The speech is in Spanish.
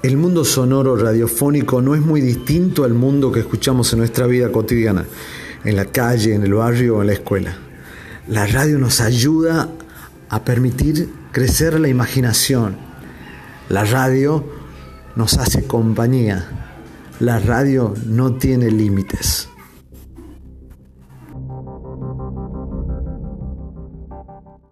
El mundo sonoro radiofónico no es muy distinto al mundo que escuchamos en nuestra vida cotidiana, en la calle, en el barrio o en la escuela. La radio nos ayuda a permitir crecer la imaginación. La radio nos hace compañía. La radio no tiene límites.